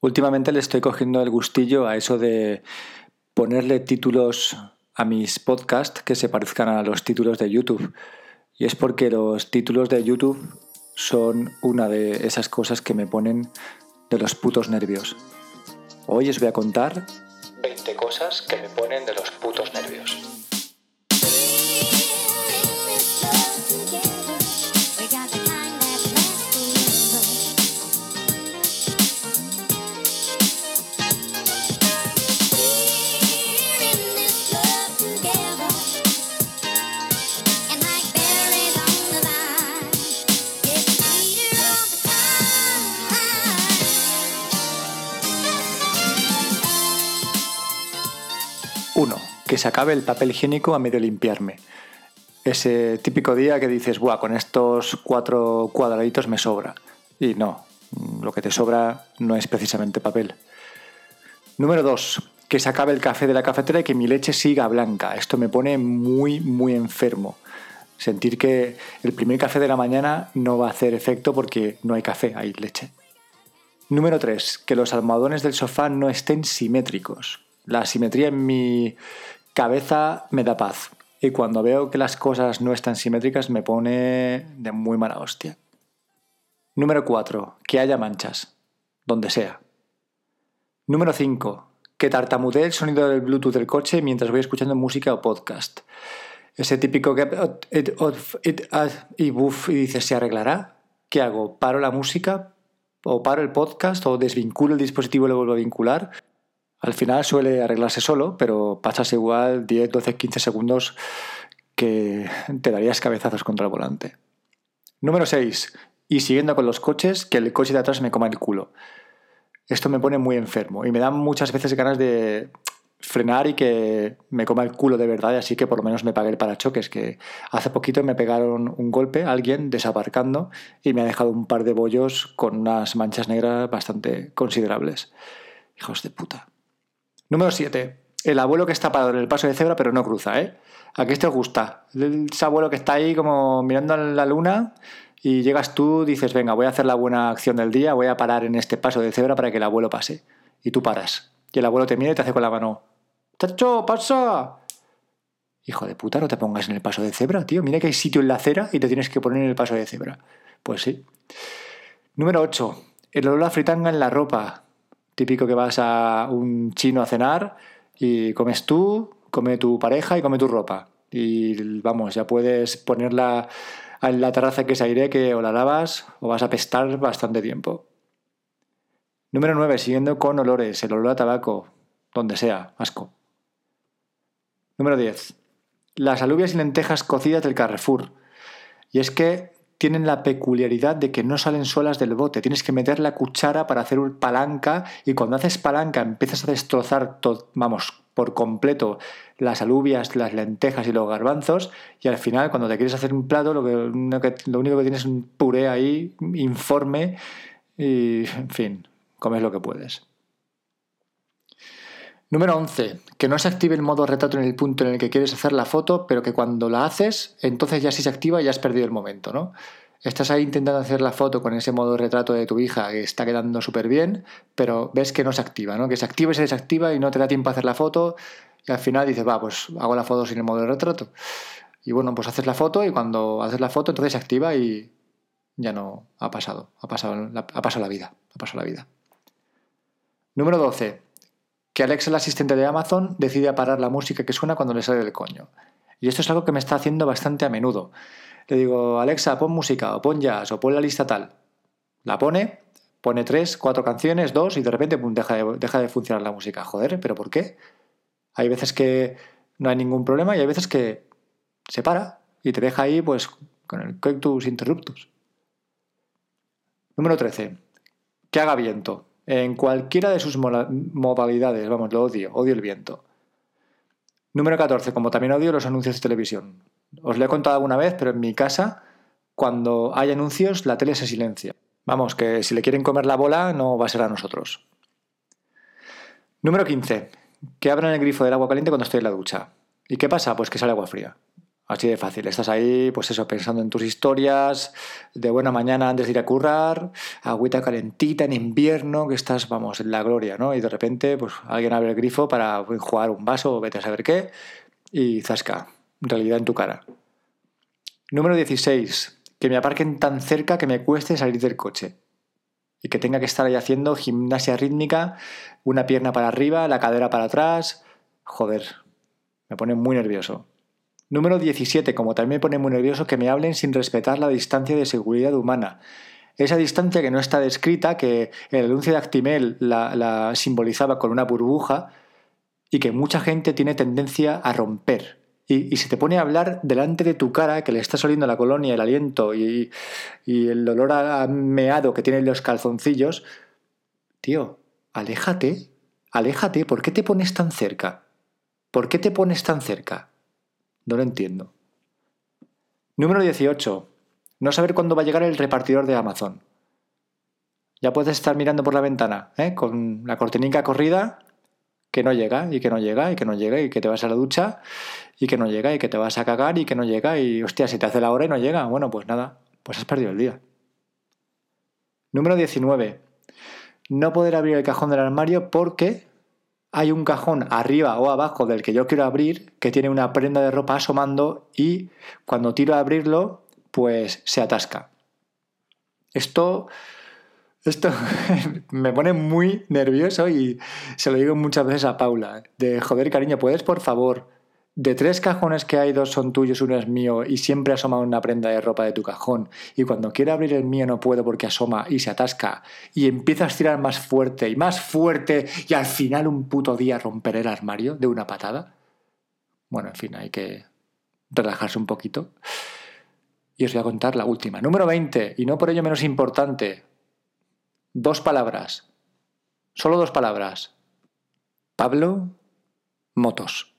Últimamente le estoy cogiendo el gustillo a eso de ponerle títulos a mis podcasts que se parezcan a los títulos de YouTube. Y es porque los títulos de YouTube son una de esas cosas que me ponen de los putos nervios. Hoy os voy a contar 20 cosas que me ponen de los putos nervios. Que se acabe el papel higiénico a medio limpiarme. Ese típico día que dices, Buah, con estos cuatro cuadraditos me sobra. Y no, lo que te sobra no es precisamente papel. Número 2. Que se acabe el café de la cafetera y que mi leche siga blanca. Esto me pone muy, muy enfermo. Sentir que el primer café de la mañana no va a hacer efecto porque no hay café, hay leche. Número 3. Que los almohadones del sofá no estén simétricos. La simetría en mi cabeza me da paz. Y cuando veo que las cosas no están simétricas me pone de muy mala hostia. Número 4. Que haya manchas. Donde sea. Número 5. Que tartamudee el sonido del Bluetooth del coche mientras voy escuchando música o podcast. Ese típico que... y, y dices, ¿se arreglará? ¿Qué hago? ¿Paro la música? ¿O paro el podcast? ¿O desvinculo el dispositivo y lo vuelvo a vincular? Al final suele arreglarse solo, pero pasas igual 10, 12, 15 segundos que te darías cabezazos contra el volante. Número 6. Y siguiendo con los coches, que el coche de atrás me coma el culo. Esto me pone muy enfermo y me da muchas veces ganas de frenar y que me coma el culo de verdad, así que por lo menos me pague el parachoques, que hace poquito me pegaron un golpe alguien desaparcando y me ha dejado un par de bollos con unas manchas negras bastante considerables. Hijos de puta. Número 7. El abuelo que está parado en el paso de cebra pero no cruza, ¿eh? ¿A qué te gusta? Ese abuelo que está ahí como mirando a la luna y llegas tú, dices, venga, voy a hacer la buena acción del día, voy a parar en este paso de cebra para que el abuelo pase. Y tú paras. Y el abuelo te mira y te hace con la mano, ¡Chacho, pasa! Hijo de puta, no te pongas en el paso de cebra, tío. Mira que hay sitio en la acera y te tienes que poner en el paso de cebra. Pues sí. Número 8. El olor a fritanga en la ropa. Típico que vas a un chino a cenar y comes tú, come tu pareja y come tu ropa. Y vamos, ya puedes ponerla en la terraza que se aire que o la lavas o vas a pestar bastante tiempo. Número 9. Siguiendo con olores. El olor a tabaco. Donde sea. Asco. Número 10. Las alubias y lentejas cocidas del Carrefour. Y es que tienen la peculiaridad de que no salen solas del bote. Tienes que meter la cuchara para hacer un palanca y cuando haces palanca empiezas a destrozar, vamos, por completo las alubias, las lentejas y los garbanzos y al final cuando te quieres hacer un plato lo, que, lo único que tienes es un puré ahí informe y, en fin, comes lo que puedes. Número 11. Que no se active el modo retrato en el punto en el que quieres hacer la foto, pero que cuando la haces, entonces ya sí se activa y ya has perdido el momento, ¿no? Estás ahí intentando hacer la foto con ese modo retrato de tu hija que está quedando súper bien, pero ves que no se activa, ¿no? Que se activa y se desactiva y no te da tiempo a hacer la foto y al final dices, va, pues hago la foto sin el modo de retrato. Y bueno, pues haces la foto y cuando haces la foto entonces se activa y ya no ha pasado, ha pasado ha pasado la vida, ha pasado la vida. Número 12 que Alexa, el asistente de Amazon, decide parar la música que suena cuando le sale del coño. Y esto es algo que me está haciendo bastante a menudo. Le digo, Alexa, pon música, o pon jazz, o pon la lista tal. La pone, pone tres, cuatro canciones, dos, y de repente deja, de, funcionar la música. Joder, ¿pero por qué? Hay veces que no hay ningún problema y hay veces que se para y te deja ahí pues con el coitus interruptus. Número 13. Que haga viento en cualquiera de sus modalidades. Vamos, lo odio, odio el viento. Número 14, como también odio los anuncios de televisión. Os lo he contado alguna vez, pero en mi casa, cuando hay anuncios, la tele se silencia. Vamos, que si le quieren comer la bola, no va a ser a nosotros. Número 15. Que abran el grifo del agua caliente cuando estoy en la ducha. ¿Y qué pasa? Pues que sale agua fría. Así de fácil. Estás ahí, pues eso, pensando en tus historias, de buena mañana antes de ir a currar, agüita calentita en invierno, que estás, vamos, en la gloria, ¿no? Y de repente, pues alguien abre el grifo para jugar un vaso o vete a saber qué, y zasca, realidad en tu cara. Número 16. Que me aparquen tan cerca que me cueste salir del coche. Y que tenga que estar ahí haciendo gimnasia rítmica, una pierna para arriba, la cadera para atrás. Joder, me pone muy nervioso. Número 17. Como también me pone muy nervioso que me hablen sin respetar la distancia de seguridad humana. Esa distancia que no está descrita, que el anuncio de Actimel la, simbolizaba con una burbuja y que mucha gente tiene tendencia a romper. Y, se te pone a hablar delante de tu cara, que le está oliendo la colonia, el aliento y, y el olor a meado que tienen los calzoncillos. Tío, aléjate, aléjate, ¿por qué te pones tan cerca? ¿Por qué te pones tan cerca? No lo entiendo. Número 18. No saber cuándo va a llegar el repartidor de Amazon. Ya puedes estar mirando por la ventana, ¿eh? con la cortinica corrida, que no llega, y que no llega, y que no llega, y que te vas a la ducha, y que no llega, y que te vas a cagar, y que no llega, y hostia, si te hace la hora y no llega, bueno, pues nada, pues has perdido el día. Número 19. No poder abrir el cajón del armario porque hay un cajón arriba o abajo del que yo quiero abrir que tiene una prenda de ropa asomando y cuando tiro a abrirlo, pues se atasca. Esto, esto me pone muy nervioso y se lo digo muchas veces a Paula, de joder cariño, ¿puedes por favor de tres cajones que hay, dos son tuyos, uno es mío y siempre asoma una prenda de ropa de tu cajón y cuando quiero abrir el mío no puedo porque asoma y se atasca y empiezo a estirar más fuerte y más fuerte y al final un puto día romperé el armario de una patada. Bueno, en fin, hay que relajarse un poquito. Y os voy a contar la última. Número 20, y no por ello menos importante. Dos palabras. Solo dos palabras. Pablo Motos.